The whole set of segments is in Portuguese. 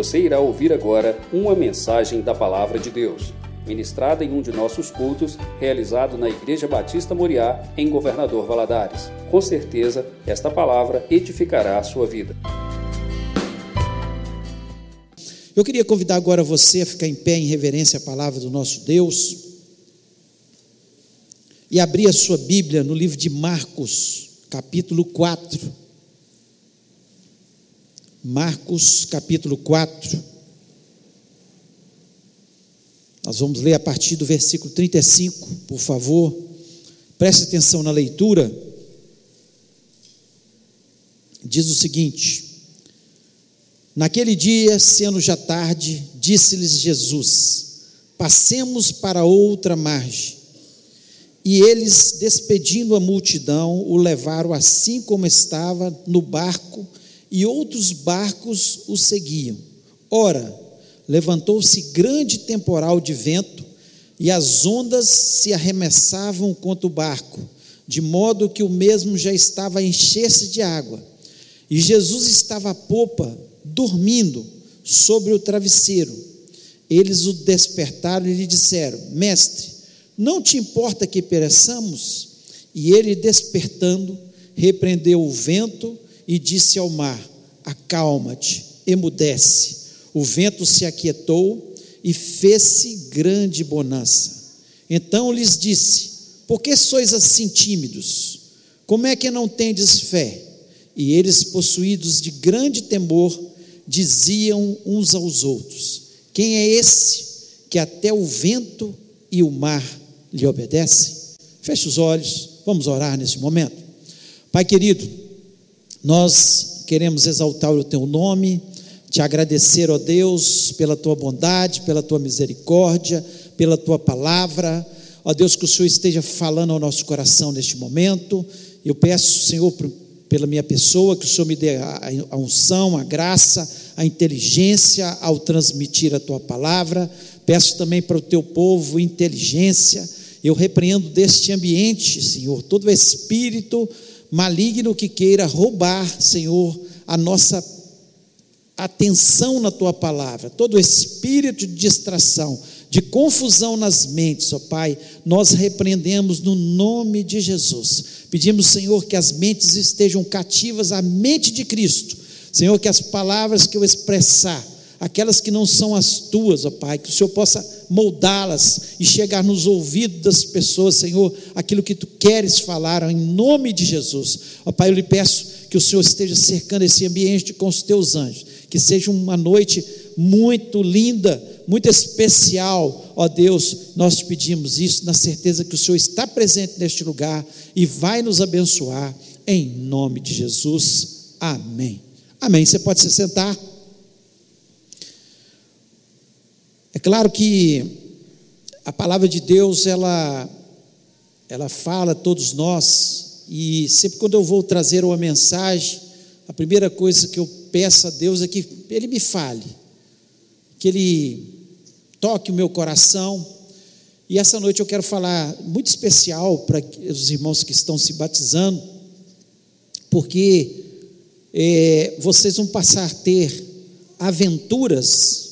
Você irá ouvir agora uma mensagem da Palavra de Deus, ministrada em um de nossos cultos, realizado na Igreja Batista Moriá, em Governador Valadares. Com certeza, esta palavra edificará a sua vida. Eu queria convidar agora você a ficar em pé em reverência à palavra do nosso Deus e abrir a sua Bíblia no livro de Marcos, capítulo 4. Marcos, capítulo 4. Nós vamos ler a partir do versículo 35, por favor. Preste atenção na leitura. Diz o seguinte: Naquele dia, sendo já tarde, disse-lhes Jesus: Passemos para outra margem. E eles, despedindo a multidão, o levaram assim como estava no barco e outros barcos o seguiam. Ora, levantou-se grande temporal de vento, e as ondas se arremessavam contra o barco, de modo que o mesmo já estava a encher-se de água. E Jesus estava à popa, dormindo sobre o travesseiro. Eles o despertaram e lhe disseram: Mestre, não te importa que pereçamos? E ele, despertando, repreendeu o vento e disse ao mar: Acalma-te, emudece. O vento se aquietou e fez-se grande bonança. Então lhes disse: Por que sois assim tímidos? Como é que não tendes fé? E eles, possuídos de grande temor, diziam uns aos outros: Quem é esse que até o vento e o mar lhe obedecem? Feche os olhos, vamos orar nesse momento. Pai querido, nós queremos exaltar o teu nome, te agradecer, ó Deus, pela tua bondade, pela tua misericórdia, pela tua palavra. Ó Deus, que o Senhor esteja falando ao nosso coração neste momento. Eu peço, Senhor, pela minha pessoa, que o Senhor me dê a unção, a graça, a inteligência ao transmitir a tua palavra. Peço também para o teu povo inteligência. Eu repreendo deste ambiente, Senhor, todo espírito maligno que queira roubar, Senhor, a nossa atenção na tua palavra, todo espírito de distração, de confusão nas mentes, ó Pai, nós repreendemos no nome de Jesus. Pedimos, Senhor, que as mentes estejam cativas à mente de Cristo. Senhor, que as palavras que eu expressar, aquelas que não são as tuas, ó Pai, que o Senhor possa moldá-las e chegar nos ouvidos das pessoas, Senhor, aquilo que tu queres falar, em nome de Jesus. Ó Pai, eu lhe peço que o Senhor esteja cercando esse ambiente com os teus anjos, que seja uma noite muito linda, muito especial, ó Deus, nós te pedimos isso na certeza que o Senhor está presente neste lugar e vai nos abençoar, em nome de Jesus, amém. Amém. Você pode se sentar. É claro que a palavra de Deus, ela, ela fala a todos nós, e sempre quando eu vou trazer uma mensagem, a primeira coisa que eu peço a Deus é que Ele me fale, que Ele toque o meu coração. E essa noite eu quero falar muito especial para os irmãos que estão se batizando, porque é, vocês vão passar a ter aventuras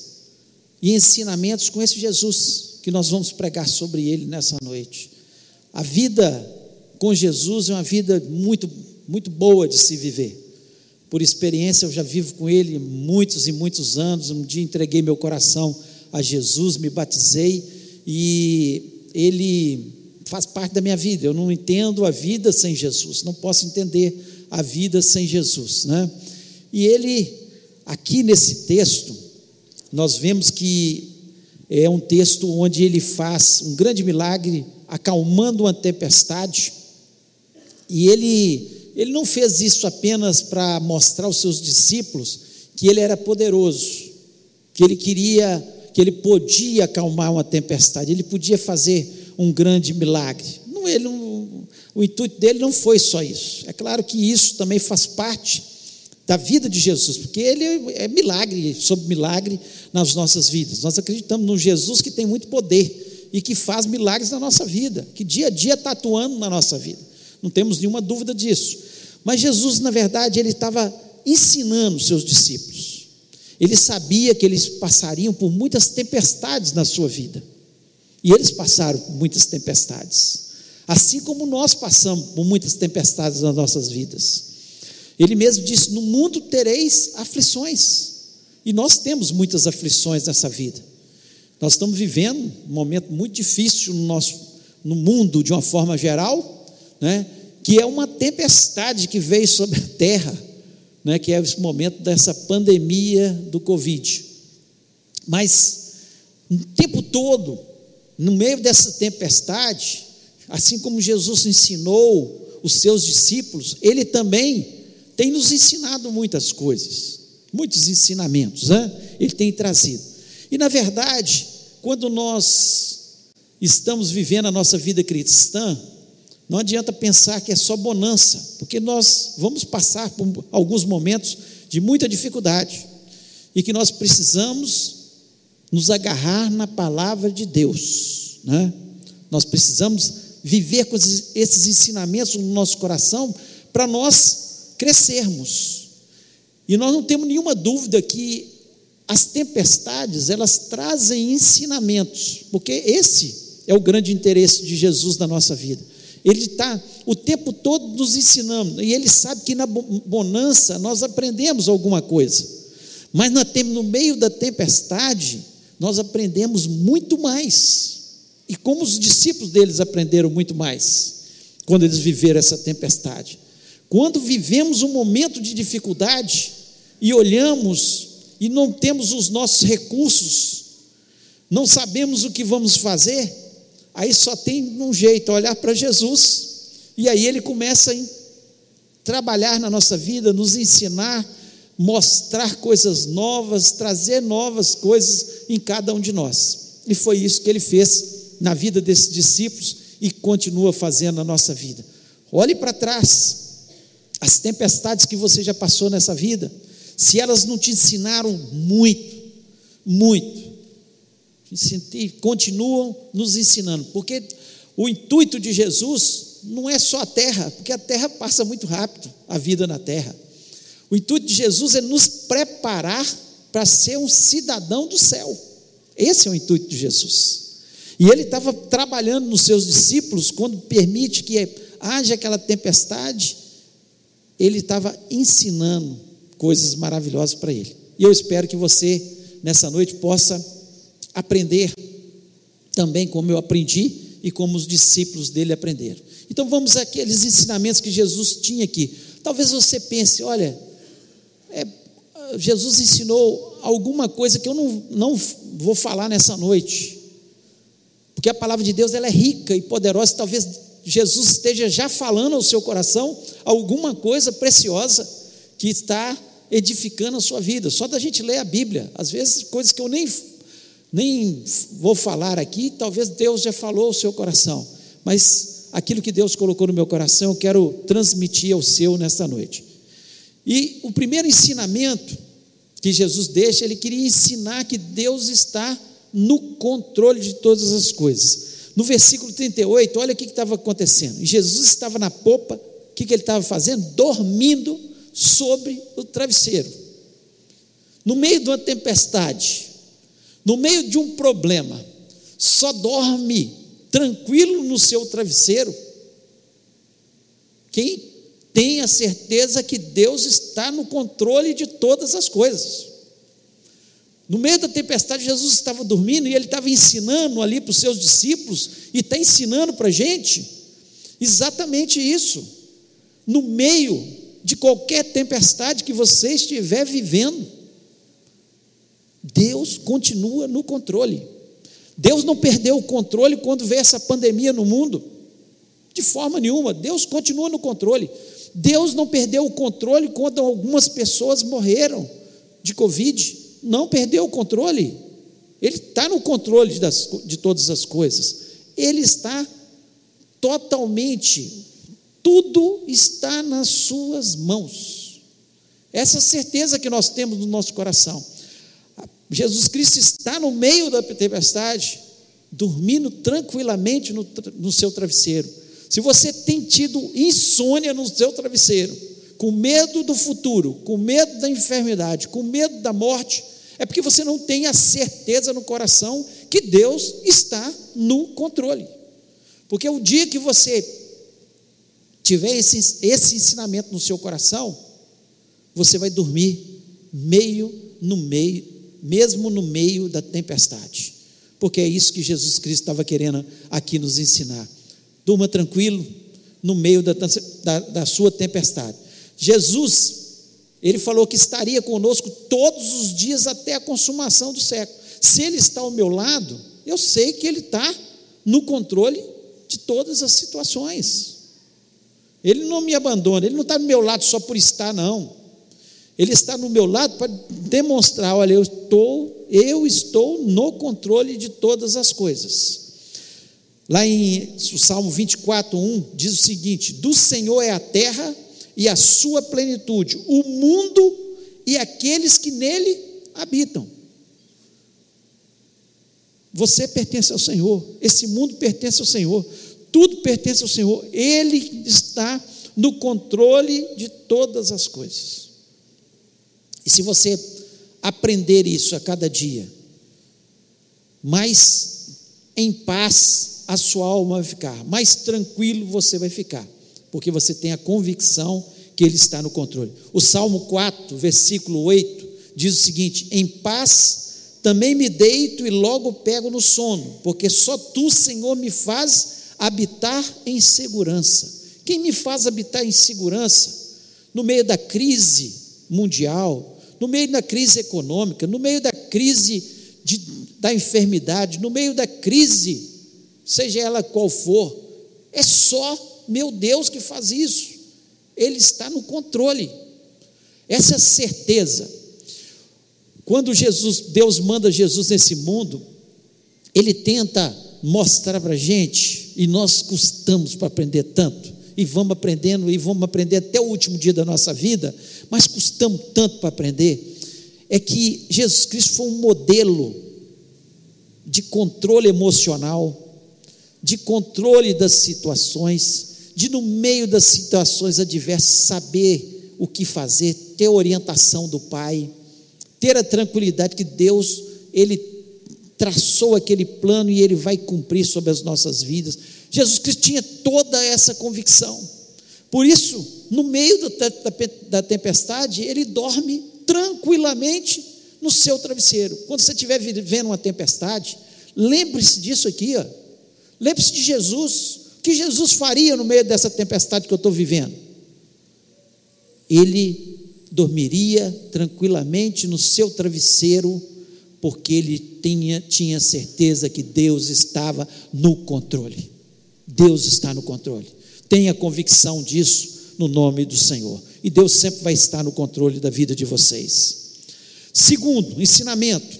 e ensinamentos com esse Jesus que nós vamos pregar sobre ele nessa noite. A vida com Jesus é uma vida muito, muito boa de se viver. Por experiência, eu já vivo com ele muitos e muitos anos. Um dia entreguei meu coração a Jesus, me batizei e ele faz parte da minha vida. Eu não entendo a vida sem Jesus, não posso entender a vida sem Jesus, né? E ele, aqui nesse texto, nós vemos que é um texto onde ele faz um grande milagre, acalmando uma tempestade, e ele, ele não fez isso apenas para mostrar aos seus discípulos que ele era poderoso, que ele queria, que ele podia acalmar uma tempestade, ele podia fazer um grande milagre. Não, ele não, o intuito dele não foi só isso. É claro que isso também faz parte da vida de Jesus, porque ele é milagre sobre milagre nas nossas vidas. Nós acreditamos num Jesus que tem muito poder e que faz milagres na nossa vida, que dia a dia está atuando na nossa vida. Não temos nenhuma dúvida disso. Mas Jesus, na verdade, ele estava ensinando seus discípulos. Ele sabia que eles passariam por muitas tempestades na sua vida. E eles passaram por muitas tempestades. Assim como nós passamos por muitas tempestades nas nossas vidas. Ele mesmo disse: No mundo tereis aflições. E nós temos muitas aflições nessa vida. Nós estamos vivendo um momento muito difícil no nosso no mundo de uma forma geral, né? Que é uma tempestade que veio sobre a terra, né? Que é esse momento dessa pandemia do Covid. Mas o tempo todo, no meio dessa tempestade, assim como Jesus ensinou os seus discípulos, ele também tem nos ensinado muitas coisas, muitos ensinamentos, né? Ele tem trazido. E na verdade, quando nós estamos vivendo a nossa vida cristã, não adianta pensar que é só bonança, porque nós vamos passar por alguns momentos de muita dificuldade e que nós precisamos nos agarrar na palavra de Deus, né? Nós precisamos viver com esses ensinamentos no nosso coração para nós crescermos. E nós não temos nenhuma dúvida que as tempestades, elas trazem ensinamentos, porque esse é o grande interesse de Jesus na nossa vida. Ele está o tempo todo nos ensinando, e ele sabe que na bonança nós aprendemos alguma coisa, mas no meio da tempestade, nós aprendemos muito mais. E como os discípulos deles aprenderam muito mais, quando eles viveram essa tempestade. Quando vivemos um momento de dificuldade e olhamos e não temos os nossos recursos, não sabemos o que vamos fazer, aí só tem um jeito, olhar para Jesus, e aí ele começa a trabalhar na nossa vida, nos ensinar, mostrar coisas novas, trazer novas coisas em cada um de nós. E foi isso que ele fez na vida desses discípulos e continua fazendo na nossa vida. Olhe para trás, as tempestades que você já passou nessa vida se elas não te ensinaram muito, muito, e continuam nos ensinando, porque o intuito de Jesus não é só a terra, porque a terra passa muito rápido, a vida na terra. O intuito de Jesus é nos preparar para ser um cidadão do céu. Esse é o intuito de Jesus. E ele estava trabalhando nos seus discípulos quando permite que haja aquela tempestade, ele estava ensinando coisas maravilhosas para ele. E eu espero que você, nessa noite, possa aprender também como eu aprendi e como os discípulos dele aprenderam. Então vamos àqueles ensinamentos que Jesus tinha aqui. Talvez você pense, olha, é, Jesus ensinou alguma coisa que eu não, não vou falar nessa noite, porque a palavra de Deus ela é rica e poderosa. Talvez Jesus esteja já falando ao seu coração alguma coisa preciosa que está edificando a sua vida. Só da gente ler a Bíblia, às vezes coisas que eu nem, nem vou falar aqui, talvez Deus já falou ao seu coração, mas aquilo que Deus colocou no meu coração, eu quero transmitir ao seu nesta noite. E o primeiro ensinamento que Jesus deixa, ele queria ensinar que Deus está no controle de todas as coisas. No versículo 38, olha o que estava acontecendo. Jesus estava na popa, o que, que ele estava fazendo? Dormindo sobre o travesseiro. No meio de uma tempestade, no meio de um problema, só dorme tranquilo no seu travesseiro quem tem a certeza que Deus está no controle de todas as coisas. No meio da tempestade, Jesus estava dormindo e ele estava ensinando ali para os seus discípulos, e está ensinando para a gente exatamente isso. No meio de qualquer tempestade que você estiver vivendo. Deus continua no controle. Deus não perdeu o controle quando veio essa pandemia no mundo. De forma nenhuma, Deus continua no controle. Deus não perdeu o controle quando algumas pessoas morreram de Covid. Não perdeu o controle. Ele está no controle das, de todas as coisas. Ele está totalmente tudo está nas suas mãos. Essa certeza que nós temos no nosso coração. Jesus Cristo está no meio da tempestade, dormindo tranquilamente no, no seu travesseiro. Se você tem tido insônia no seu travesseiro, com medo do futuro, com medo da enfermidade, com medo da morte, é porque você não tem a certeza no coração que Deus está no controle. Porque o dia que você tiver esse, esse ensinamento no seu coração, você vai dormir meio no meio, mesmo no meio da tempestade. Porque é isso que Jesus Cristo estava querendo aqui nos ensinar. Durma tranquilo no meio da, da, da sua tempestade. Jesus, ele falou que estaria conosco todos os dias até a consumação do século. Se ele está ao meu lado, eu sei que ele está no controle de todas as situações. Ele não me abandona, ele não está do meu lado só por estar, não. Ele está no meu lado para demonstrar: olha, eu estou, eu estou no controle de todas as coisas. Lá em Salmo 24, 1, diz o seguinte: Do Senhor é a terra e a sua plenitude, o mundo e aqueles que nele habitam. Você pertence ao Senhor, esse mundo pertence ao Senhor, tudo pertence ao Senhor, Ele está no controle de todas as coisas. E se você aprender isso a cada dia, mais em paz a sua alma vai ficar, mais tranquilo você vai ficar porque você tem a convicção que Ele está no controle. O Salmo 4, versículo 8, diz o seguinte: Em paz também me deito e logo pego no sono, porque só tu, Senhor, me faz habitar em segurança. Quem me faz habitar em segurança? No meio da crise mundial, no meio da crise econômica, no meio da crise de, da enfermidade, no meio da crise, seja ela qual for, é só meu Deus que faz isso. Ele está no controle. Essa certeza. Quando Jesus, Deus manda Jesus nesse mundo, ele tenta mostrar para a gente, e nós custamos para aprender tanto, e vamos aprendendo, e vamos aprender até o último dia da nossa vida, mas custamos tanto para aprender, é que Jesus Cristo foi um modelo de controle emocional, de controle das situações, de no meio das situações adversas saber o que fazer, ter orientação do Pai, ter a tranquilidade que Deus, Ele traçou aquele plano e Ele vai cumprir sobre as nossas vidas. Jesus Cristo tinha toda essa convicção. Por isso, no meio da, da tempestade, Ele dorme tranquilamente no seu travesseiro. Quando você estiver vivendo uma tempestade, lembre-se disso aqui, lembre-se de Jesus que Jesus faria no meio dessa tempestade que eu estou vivendo? Ele dormiria tranquilamente no seu travesseiro, porque ele tinha, tinha certeza que Deus estava no controle. Deus está no controle. Tenha convicção disso no nome do Senhor. E Deus sempre vai estar no controle da vida de vocês. Segundo, ensinamento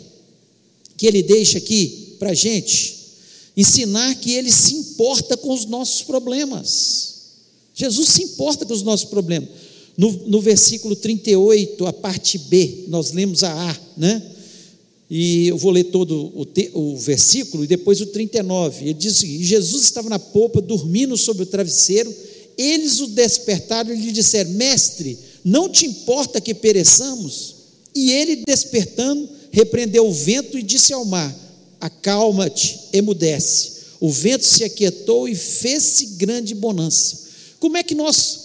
que ele deixa aqui para a gente ensinar que ele se importa com os nossos problemas. Jesus se importa com os nossos problemas. No, no versículo 38, a parte B, nós lemos a A, né? E eu vou ler todo o, te, o versículo e depois o 39. Ele diz Jesus estava na polpa, dormindo sobre o travesseiro. Eles o despertaram e lhe disseram: Mestre, não te importa que pereçamos? E ele, despertando, repreendeu o vento e disse ao mar: acalma-te, emudece. O vento se aquietou e fez-se grande bonança. Como é que nós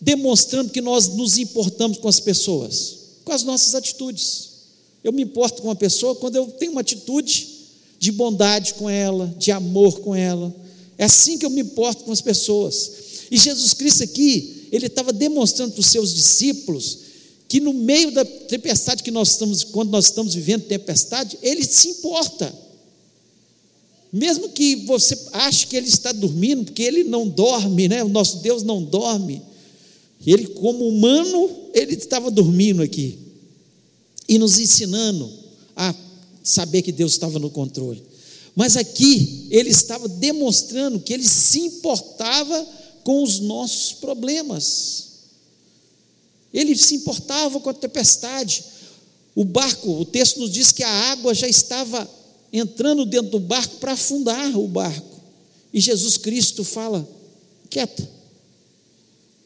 demonstramos que nós nos importamos com as pessoas? Com as nossas atitudes. Eu me importo com uma pessoa quando eu tenho uma atitude de bondade com ela, de amor com ela. É assim que eu me importo com as pessoas. E Jesus Cristo aqui, ele estava demonstrando para os seus discípulos que no meio da tempestade que nós estamos, quando nós estamos vivendo tempestade, ele se importa. Mesmo que você ache que ele está dormindo, porque ele não dorme, né? O nosso Deus não dorme. Ele, como humano, ele estava dormindo aqui e nos ensinando a saber que Deus estava no controle. Mas aqui ele estava demonstrando que ele se importava com os nossos problemas. Ele se importava com a tempestade. O barco, o texto nos diz que a água já estava entrando dentro do barco para afundar o barco. E Jesus Cristo fala: quieta,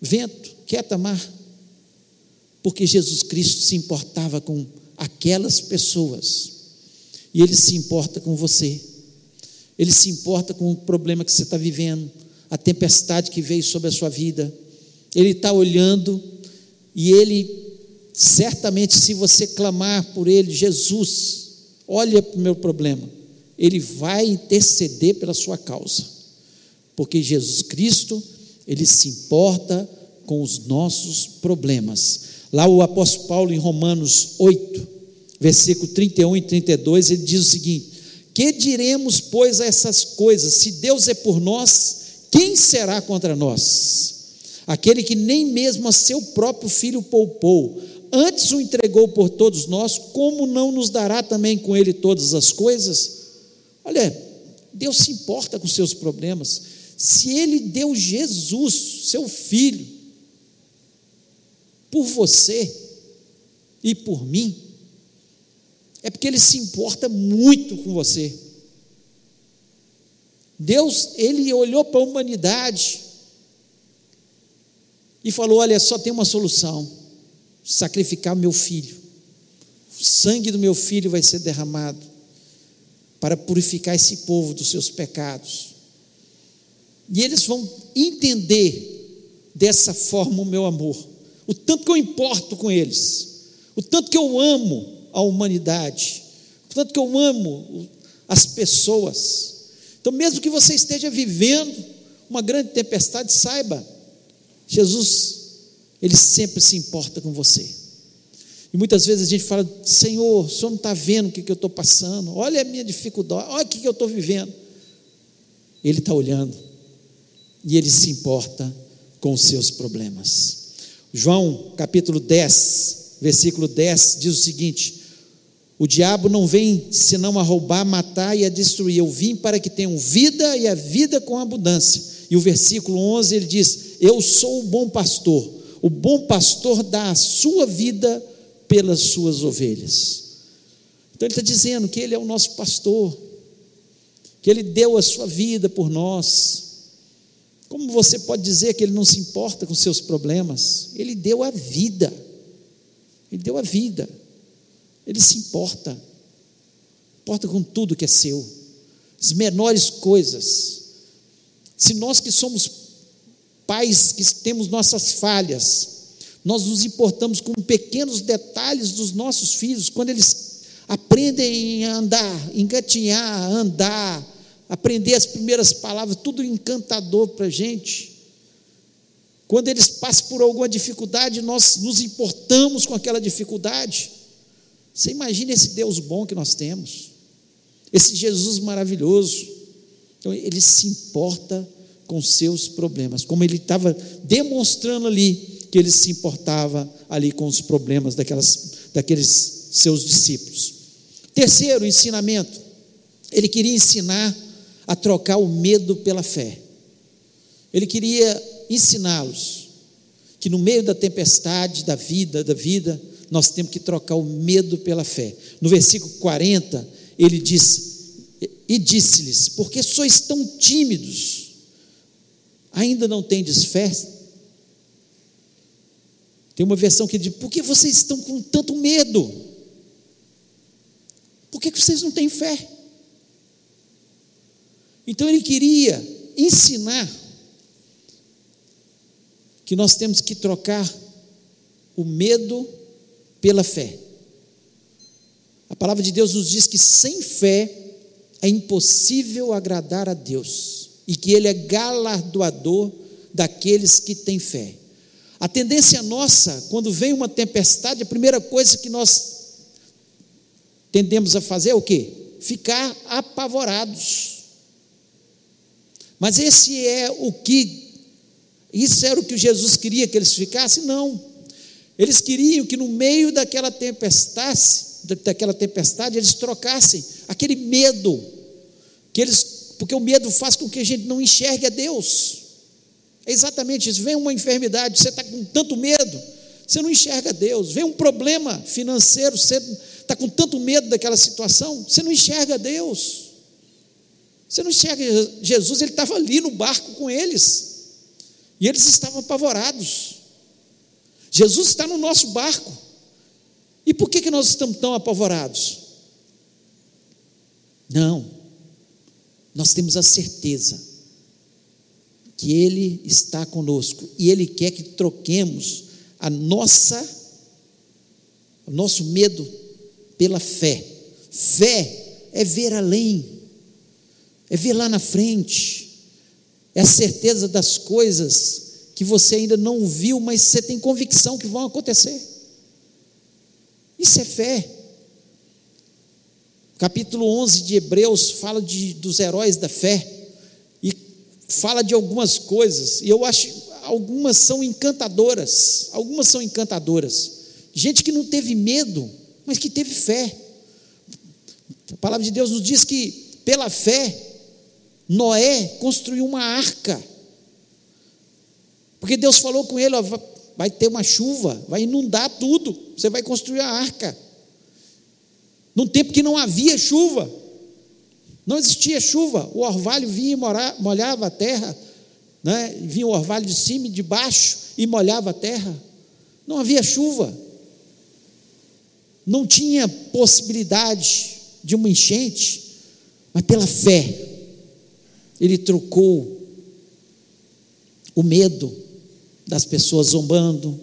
vento, quieta, mar, Porque Jesus Cristo se importava com aquelas pessoas. E Ele se importa com você. Ele se importa com o problema que você está vivendo, a tempestade que veio sobre a sua vida. Ele está olhando e Ele, certamente, se você clamar por Ele, Jesus, olha para o meu problema, Ele vai interceder pela sua causa, porque Jesus Cristo, Ele se importa com os nossos problemas. Lá o apóstolo Paulo, em Romanos 8, versículo 31 e 32, ele diz o seguinte: Que diremos, pois, a essas coisas? Se Deus é por nós, quem será contra nós? Aquele que nem mesmo a seu próprio filho poupou, antes o entregou por todos nós, como não nos dará também com ele todas as coisas? Olha, Deus se importa com seus problemas. Se ele deu Jesus, seu filho, por você e por mim, é porque ele se importa muito com você. Deus, ele olhou para a humanidade e falou: Olha, só tem uma solução: sacrificar meu filho. O sangue do meu filho vai ser derramado para purificar esse povo dos seus pecados. E eles vão entender dessa forma o meu amor, o tanto que eu importo com eles, o tanto que eu amo a humanidade, o tanto que eu amo as pessoas. Então, mesmo que você esteja vivendo uma grande tempestade, saiba, Jesus, Ele sempre se importa com você. E muitas vezes a gente fala, Senhor, o Senhor não está vendo o que, que eu estou passando, olha a minha dificuldade, olha o que, que eu estou vivendo. Ele está olhando e Ele se importa com os seus problemas. João capítulo 10, versículo 10 diz o seguinte: O diabo não vem senão a roubar, matar e a destruir. Eu vim para que tenham vida e a vida com abundância. E o versículo 11 ele diz: Eu sou o bom pastor. O bom pastor dá a sua vida pelas suas ovelhas. Então ele está dizendo que ele é o nosso pastor, que ele deu a sua vida por nós. Como você pode dizer que ele não se importa com seus problemas? Ele deu a vida. Ele deu a vida. Ele se importa. Importa com tudo que é seu. As menores coisas. Se nós que somos pais, que temos nossas falhas, nós nos importamos com pequenos detalhes dos nossos filhos, quando eles aprendem a andar, engatinhar, andar, aprender as primeiras palavras, tudo encantador para a gente. Quando eles passam por alguma dificuldade, nós nos importamos com aquela dificuldade. Você imagina esse Deus bom que nós temos, esse Jesus maravilhoso. Então, ele se importa com seus problemas, como ele estava demonstrando ali que ele se importava ali com os problemas daquelas, daqueles seus discípulos. Terceiro ensinamento, ele queria ensinar a trocar o medo pela fé. Ele queria ensiná-los que no meio da tempestade da vida, da vida, nós temos que trocar o medo pela fé. No versículo 40, ele diz: e disse-lhes: Por que sois tão tímidos? Ainda não tendes fé? Tem uma versão que diz: Por que vocês estão com tanto medo? Por que vocês não têm fé? Então ele queria ensinar que nós temos que trocar o medo pela fé. A palavra de Deus nos diz que sem fé é impossível agradar a Deus e que Ele é galardoador daqueles que têm fé. A tendência nossa, quando vem uma tempestade, a primeira coisa que nós tendemos a fazer é o quê? Ficar apavorados. Mas esse é o que, isso era o que Jesus queria que eles ficassem? Não. Eles queriam que no meio daquela tempestade, daquela tempestade, eles trocassem aquele medo que eles, porque o medo faz com que a gente não enxergue a Deus. É exatamente isso. Vem uma enfermidade, você está com tanto medo, você não enxerga Deus. Vem um problema financeiro, você está com tanto medo daquela situação, você não enxerga Deus. Você não enxerga Jesus, ele estava ali no barco com eles. E eles estavam apavorados. Jesus está no nosso barco. E por que, que nós estamos tão apavorados? Não, nós temos a certeza que Ele está conosco e Ele quer que troquemos a nossa, o nosso medo pela fé. Fé é ver além, é ver lá na frente, é a certeza das coisas que você ainda não viu, mas você tem convicção que vão acontecer. Isso é fé. Capítulo 11 de Hebreus fala de, dos heróis da fé e fala de algumas coisas, e eu acho algumas são encantadoras, algumas são encantadoras. Gente que não teve medo, mas que teve fé. A palavra de Deus nos diz que pela fé Noé construiu uma arca porque Deus falou com ele: ó, vai ter uma chuva, vai inundar tudo, você vai construir a arca. Num tempo que não havia chuva, não existia chuva, o orvalho vinha e molhava a terra, né? vinha o orvalho de cima e de baixo e molhava a terra. Não havia chuva, não tinha possibilidade de uma enchente, mas pela fé, ele trocou o medo das pessoas zombando,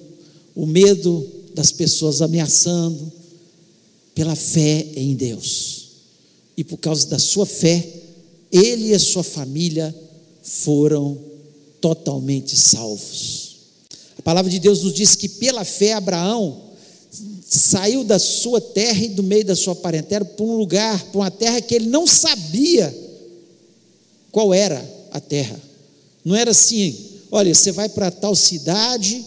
o medo das pessoas ameaçando, pela fé em Deus. E por causa da sua fé, ele e a sua família foram totalmente salvos. A palavra de Deus nos diz que pela fé Abraão saiu da sua terra e do meio da sua parentela para um lugar, para uma terra que ele não sabia qual era a terra. Não era assim, olha, você vai para tal cidade,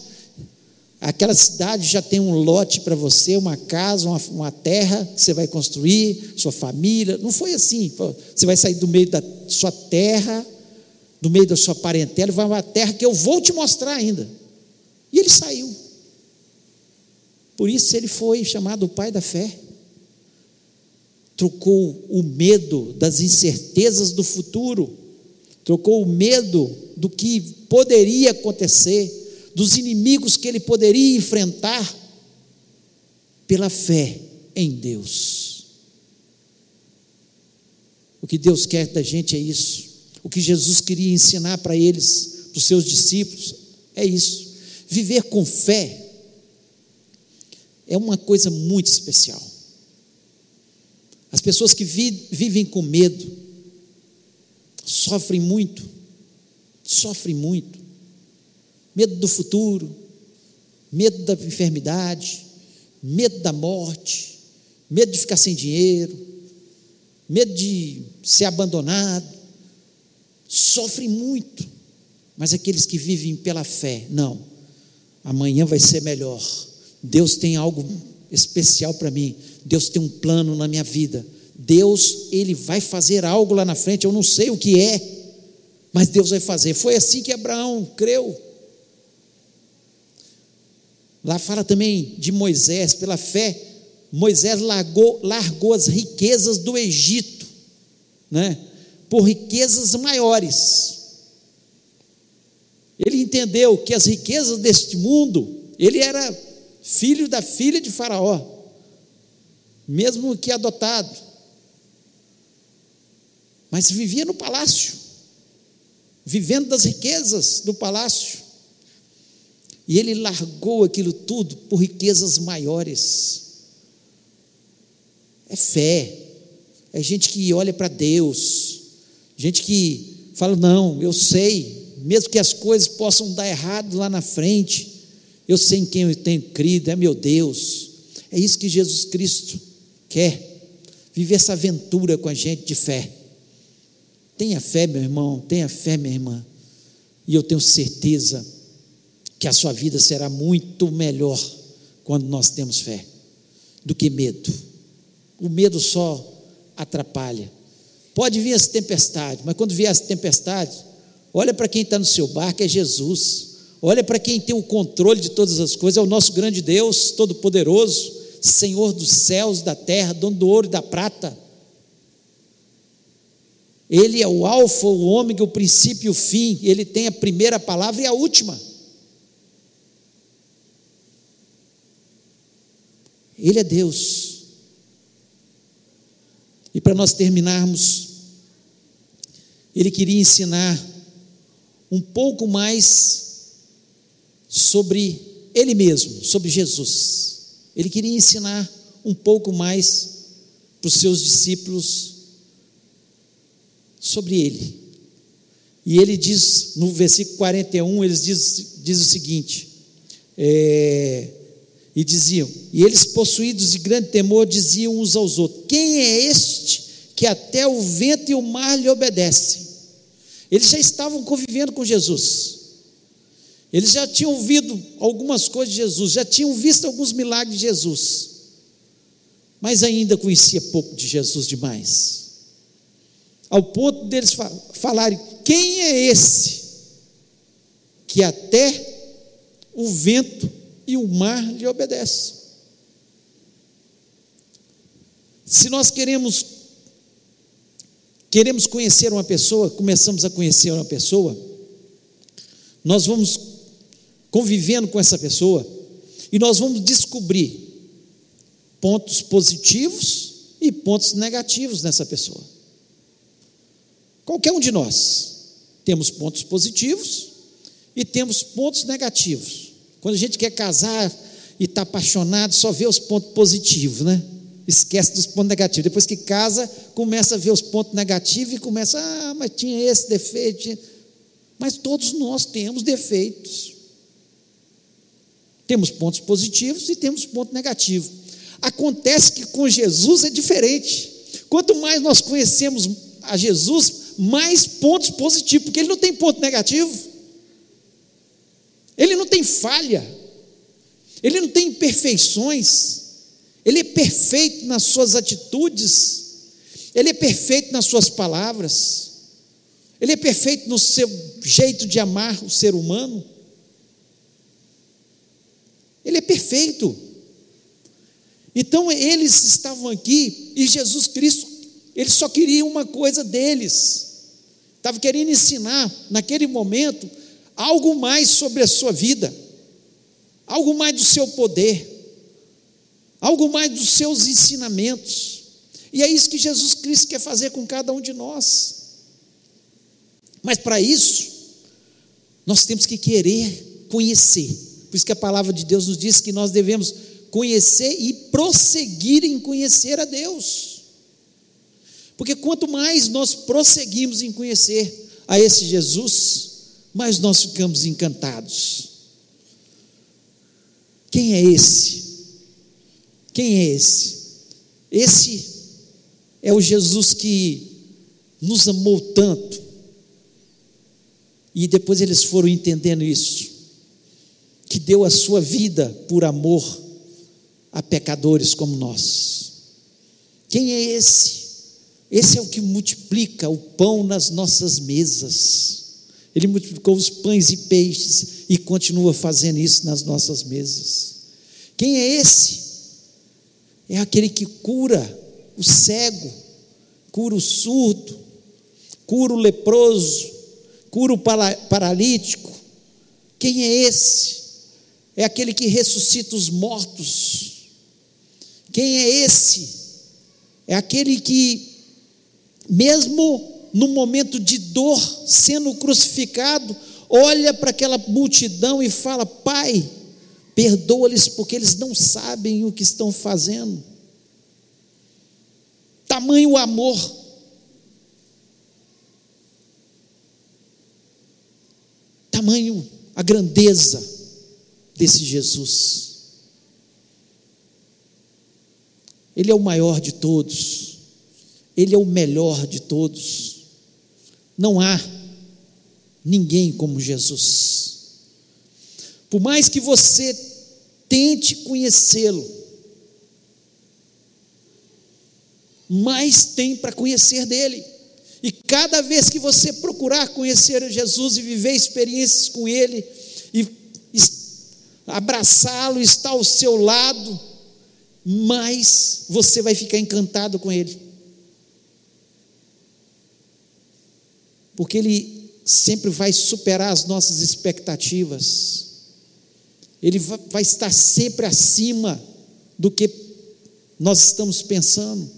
aquela cidade já tem um lote para você, uma casa, uma, uma, terra que você vai construir, sua família. Não foi assim. Você vai sair do meio da sua terra, do meio da sua parentela, vai para uma terra que eu vou te mostrar ainda. E ele saiu. Por isso ele foi chamado o pai da fé. Trocou o medo das incertezas do futuro, trocou o medo do que poderia acontecer, dos inimigos que ele poderia enfrentar, pela fé em Deus. O que Deus quer da gente é isso. O que Jesus queria ensinar para eles, para os seus discípulos, é isso. Viver com fé é uma coisa muito especial. As pessoas que vi, vivem com medo sofrem muito sofre muito. Medo do futuro, medo da enfermidade, medo da morte, medo de ficar sem dinheiro, medo de ser abandonado. Sofre muito. Mas aqueles que vivem pela fé, não. Amanhã vai ser melhor. Deus tem algo especial para mim. Deus tem um plano na minha vida. Deus, ele vai fazer algo lá na frente, eu não sei o que é, mas Deus vai fazer. Foi assim que Abraão creu. Lá fala também de Moisés, pela fé, Moisés largou, largou as riquezas do Egito, né? por riquezas maiores. Ele entendeu que as riquezas deste mundo, ele era filho da filha de Faraó, mesmo que adotado, mas vivia no palácio vivendo das riquezas do palácio. E ele largou aquilo tudo por riquezas maiores. É fé, é gente que olha para Deus, gente que fala: não, eu sei, mesmo que as coisas possam dar errado lá na frente, eu sei em quem eu tenho crido, é meu Deus. É isso que Jesus Cristo quer, viver essa aventura com a gente de fé. Tenha fé, meu irmão, tenha fé, minha irmã. E eu tenho certeza que a sua vida será muito melhor quando nós temos fé do que medo. O medo só atrapalha. Pode vir as tempestades, mas quando vier as tempestades, olha para quem está no seu barco, é Jesus. Olha para quem tem o controle de todas as coisas, é o nosso grande Deus, Todo-Poderoso, Senhor dos céus, da terra, dono do ouro e da prata. Ele é o alfa, o ômega, o princípio e o fim. Ele tem a primeira palavra e a última. Ele é Deus. E para nós terminarmos, ele queria ensinar um pouco mais sobre ele mesmo, sobre Jesus. Ele queria ensinar um pouco mais para os seus discípulos sobre ele. E ele diz, no versículo 41, ele diz, diz o seguinte: é, e diziam, e eles possuídos de grande temor diziam uns aos outros: Quem é este que até o vento e o mar lhe obedecem? Eles já estavam convivendo com Jesus. Eles já tinham ouvido algumas coisas de Jesus, já tinham visto alguns milagres de Jesus, mas ainda conhecia pouco de Jesus demais. Ao ponto deles falarem: quem é esse que até o vento e o mar lhe obedecem? Se nós queremos queremos conhecer uma pessoa, começamos a conhecer uma pessoa, nós vamos convivendo com essa pessoa, e nós vamos descobrir pontos positivos e pontos negativos nessa pessoa. Qualquer um de nós temos pontos positivos e temos pontos negativos. Quando a gente quer casar e está apaixonado, só vê os pontos positivos, né? Esquece dos pontos negativos. Depois que casa, começa a ver os pontos negativos e começa, ah, mas tinha esse defeito. Mas todos nós temos defeitos. Temos pontos positivos e temos pontos negativos. Acontece que com Jesus é diferente. Quanto mais nós conhecemos a Jesus, mais pontos positivos, porque ele não tem ponto negativo. Ele não tem falha. Ele não tem imperfeições. Ele é perfeito nas suas atitudes. Ele é perfeito nas suas palavras. Ele é perfeito no seu jeito de amar o ser humano. Ele é perfeito. Então eles estavam aqui e Jesus Cristo, ele só queria uma coisa deles. Estava querendo ensinar, naquele momento, algo mais sobre a sua vida, algo mais do seu poder, algo mais dos seus ensinamentos. E é isso que Jesus Cristo quer fazer com cada um de nós. Mas para isso, nós temos que querer conhecer por isso que a palavra de Deus nos diz que nós devemos conhecer e prosseguir em conhecer a Deus. Porque quanto mais nós prosseguimos em conhecer a esse Jesus, mais nós ficamos encantados. Quem é esse? Quem é esse? Esse é o Jesus que nos amou tanto. E depois eles foram entendendo isso que deu a sua vida por amor a pecadores como nós. Quem é esse? Esse é o que multiplica o pão nas nossas mesas. Ele multiplicou os pães e peixes e continua fazendo isso nas nossas mesas. Quem é esse? É aquele que cura o cego, cura o surdo, cura o leproso, cura o paralítico. Quem é esse? é aquele que ressuscita os mortos. Quem é esse? É aquele que, mesmo no momento de dor, sendo crucificado, olha para aquela multidão e fala: Pai, perdoa-lhes porque eles não sabem o que estão fazendo. Tamanho amor. Tamanho a grandeza desse Jesus. Ele é o maior de todos, ele é o melhor de todos. Não há ninguém como Jesus. Por mais que você tente conhecê-lo, mais tem para conhecer dele. E cada vez que você procurar conhecer Jesus e viver experiências com ele, e abraçá-lo, estar ao seu lado, mais você vai ficar encantado com ele. Porque ele sempre vai superar as nossas expectativas. Ele vai estar sempre acima do que nós estamos pensando.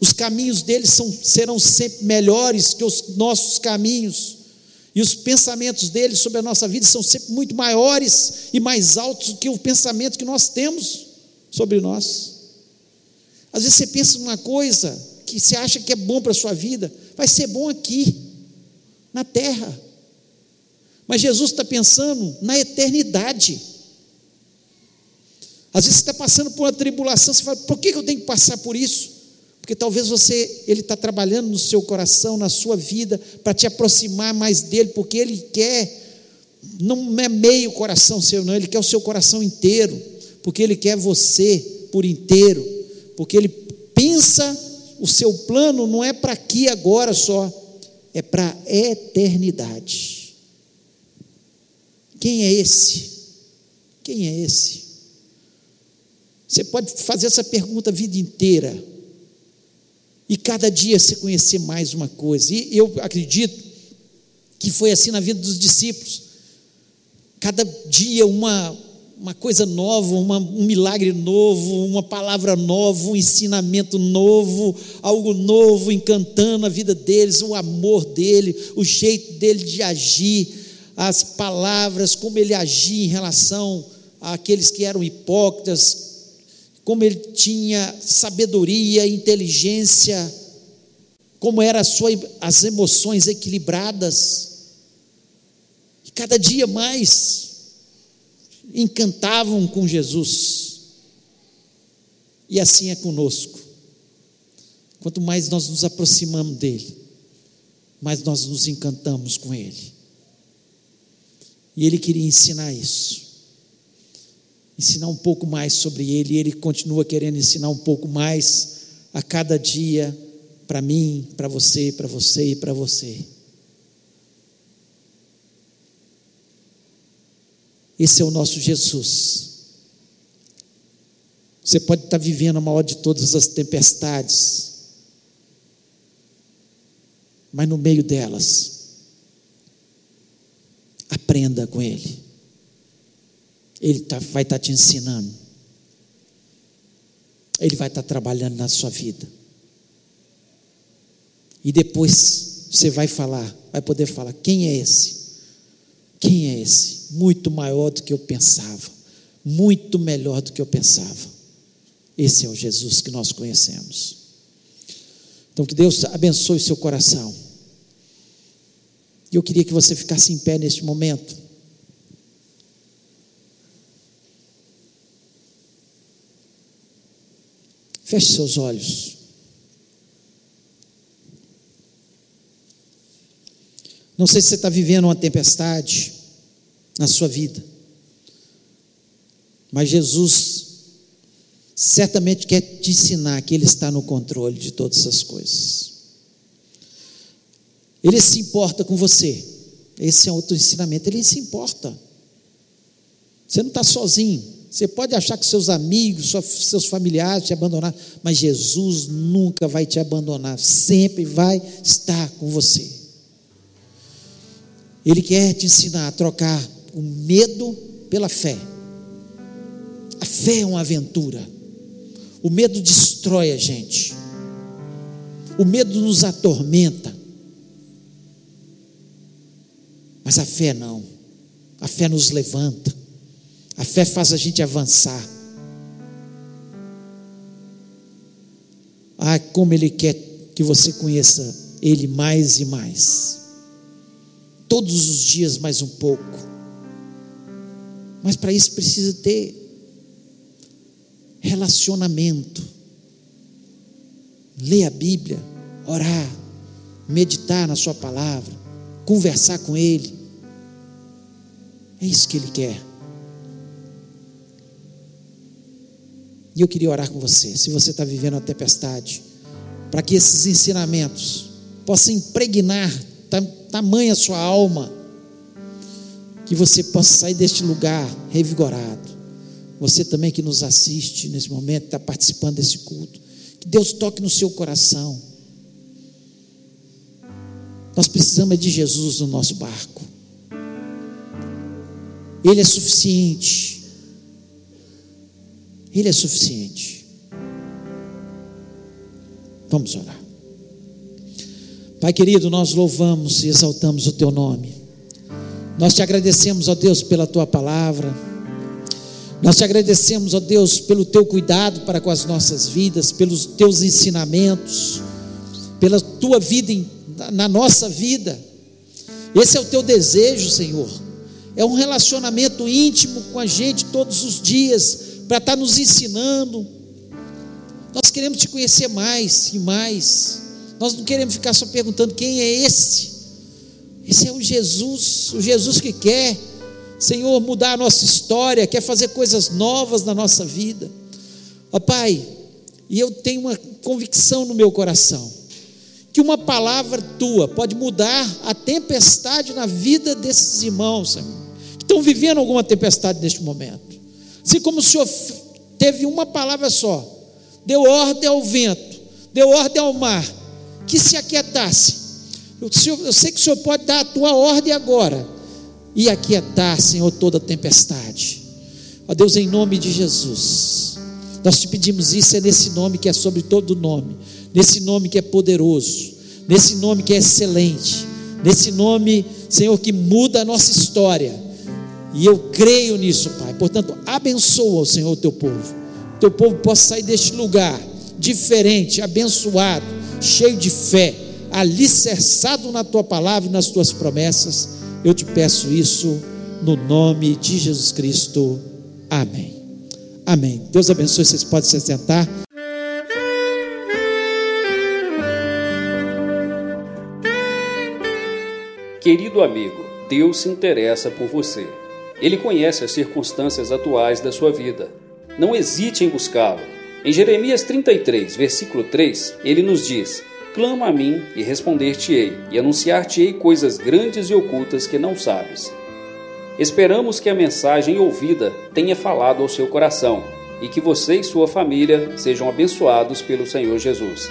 Os caminhos deles são, serão sempre melhores que os nossos caminhos. E os pensamentos deles sobre a nossa vida são sempre muito maiores e mais altos do que o pensamento que nós temos sobre nós. Às vezes você pensa numa coisa que você acha que é bom para a sua vida, vai ser bom aqui, na terra. Mas Jesus está pensando na eternidade. Às vezes você está passando por uma tribulação, você fala, por que eu tenho que passar por isso? Porque talvez você, Ele está trabalhando no seu coração, na sua vida, para te aproximar mais dele, porque Ele quer, não é meio coração seu, não, Ele quer o seu coração inteiro, porque Ele quer você por inteiro, porque Ele pensa, o seu plano não é para aqui agora só, é para a eternidade. Quem é esse? Quem é esse? Você pode fazer essa pergunta a vida inteira. E cada dia você conhecer mais uma coisa. E eu acredito que foi assim na vida dos discípulos. Cada dia uma, uma coisa nova, uma, um milagre novo, uma palavra nova, um ensinamento novo, algo novo encantando a vida deles, o amor dele, o jeito dele de agir, as palavras, como ele agia em relação àqueles que eram hipócritas, como ele tinha sabedoria, inteligência, como eram as emoções equilibradas. E cada dia mais encantavam com Jesus. E assim é conosco. Quanto mais nós nos aproximamos dele, mais nós nos encantamos com ele. E ele queria ensinar isso ensinar um pouco mais sobre Ele, e Ele continua querendo ensinar um pouco mais a cada dia para mim, para você, para você e para você. Esse é o nosso Jesus. Você pode estar vivendo a maior de todas as tempestades, mas no meio delas, aprenda com Ele. Ele tá, vai estar tá te ensinando. Ele vai estar tá trabalhando na sua vida. E depois você vai falar, vai poder falar: quem é esse? Quem é esse? Muito maior do que eu pensava, muito melhor do que eu pensava. Esse é o Jesus que nós conhecemos. Então, que Deus abençoe seu coração. E eu queria que você ficasse em pé neste momento. Feche seus olhos. Não sei se você está vivendo uma tempestade na sua vida, mas Jesus certamente quer te ensinar que Ele está no controle de todas essas coisas. Ele se importa com você. Esse é outro ensinamento. Ele se importa. Você não está sozinho. Você pode achar que seus amigos, seus familiares te abandonaram, mas Jesus nunca vai te abandonar, sempre vai estar com você. Ele quer te ensinar a trocar o medo pela fé. A fé é uma aventura. O medo destrói a gente. O medo nos atormenta. Mas a fé não. A fé nos levanta. A fé faz a gente avançar. Ah, como Ele quer que você conheça Ele mais e mais. Todos os dias mais um pouco. Mas para isso precisa ter relacionamento. Ler a Bíblia, orar, meditar na Sua palavra, conversar com Ele. É isso que Ele quer. E eu queria orar com você, se você está vivendo uma tempestade, para que esses ensinamentos possam impregnar tamanha sua alma, que você possa sair deste lugar revigorado. Você também que nos assiste nesse momento, está participando desse culto, que Deus toque no seu coração. Nós precisamos de Jesus no nosso barco. Ele é suficiente. Ele é suficiente. Vamos orar. Pai querido, nós louvamos e exaltamos o teu nome. Nós te agradecemos, ó Deus, pela tua palavra. Nós te agradecemos, ó Deus, pelo teu cuidado para com as nossas vidas, pelos teus ensinamentos, pela tua vida na nossa vida. Esse é o teu desejo, Senhor. É um relacionamento íntimo com a gente todos os dias, para estar nos ensinando. Nós queremos te conhecer mais e mais. Nós não queremos ficar só perguntando quem é esse. Esse é o Jesus, o Jesus que quer, Senhor, mudar a nossa história, quer fazer coisas novas na nossa vida. Ó Pai, e eu tenho uma convicção no meu coração, que uma palavra tua pode mudar a tempestade na vida desses irmãos, Senhor, que estão vivendo alguma tempestade neste momento. Assim como o Senhor teve uma palavra só, deu ordem ao vento, deu ordem ao mar, que se aquietasse eu sei que o Senhor pode dar a tua ordem agora e aquietar, Senhor, toda tempestade. Ó Deus, em nome de Jesus, nós te pedimos isso, é nesse nome que é sobre todo nome, nesse nome que é poderoso, nesse nome que é excelente, nesse nome, Senhor, que muda a nossa história. E eu creio nisso, Pai. Portanto, abençoa, Senhor, o teu povo. Teu povo possa sair deste lugar diferente, abençoado, cheio de fé alicerçado na tua palavra e nas tuas promessas. Eu te peço isso no nome de Jesus Cristo. Amém. Amém. Deus abençoe. Vocês podem se sentar. Querido amigo, Deus se interessa por você. Ele conhece as circunstâncias atuais da sua vida. Não hesite em buscá-lo. Em Jeremias 33, versículo 3, ele nos diz: Clama a mim e responder-te-ei, e anunciar-te-ei coisas grandes e ocultas que não sabes. Esperamos que a mensagem ouvida tenha falado ao seu coração e que você e sua família sejam abençoados pelo Senhor Jesus.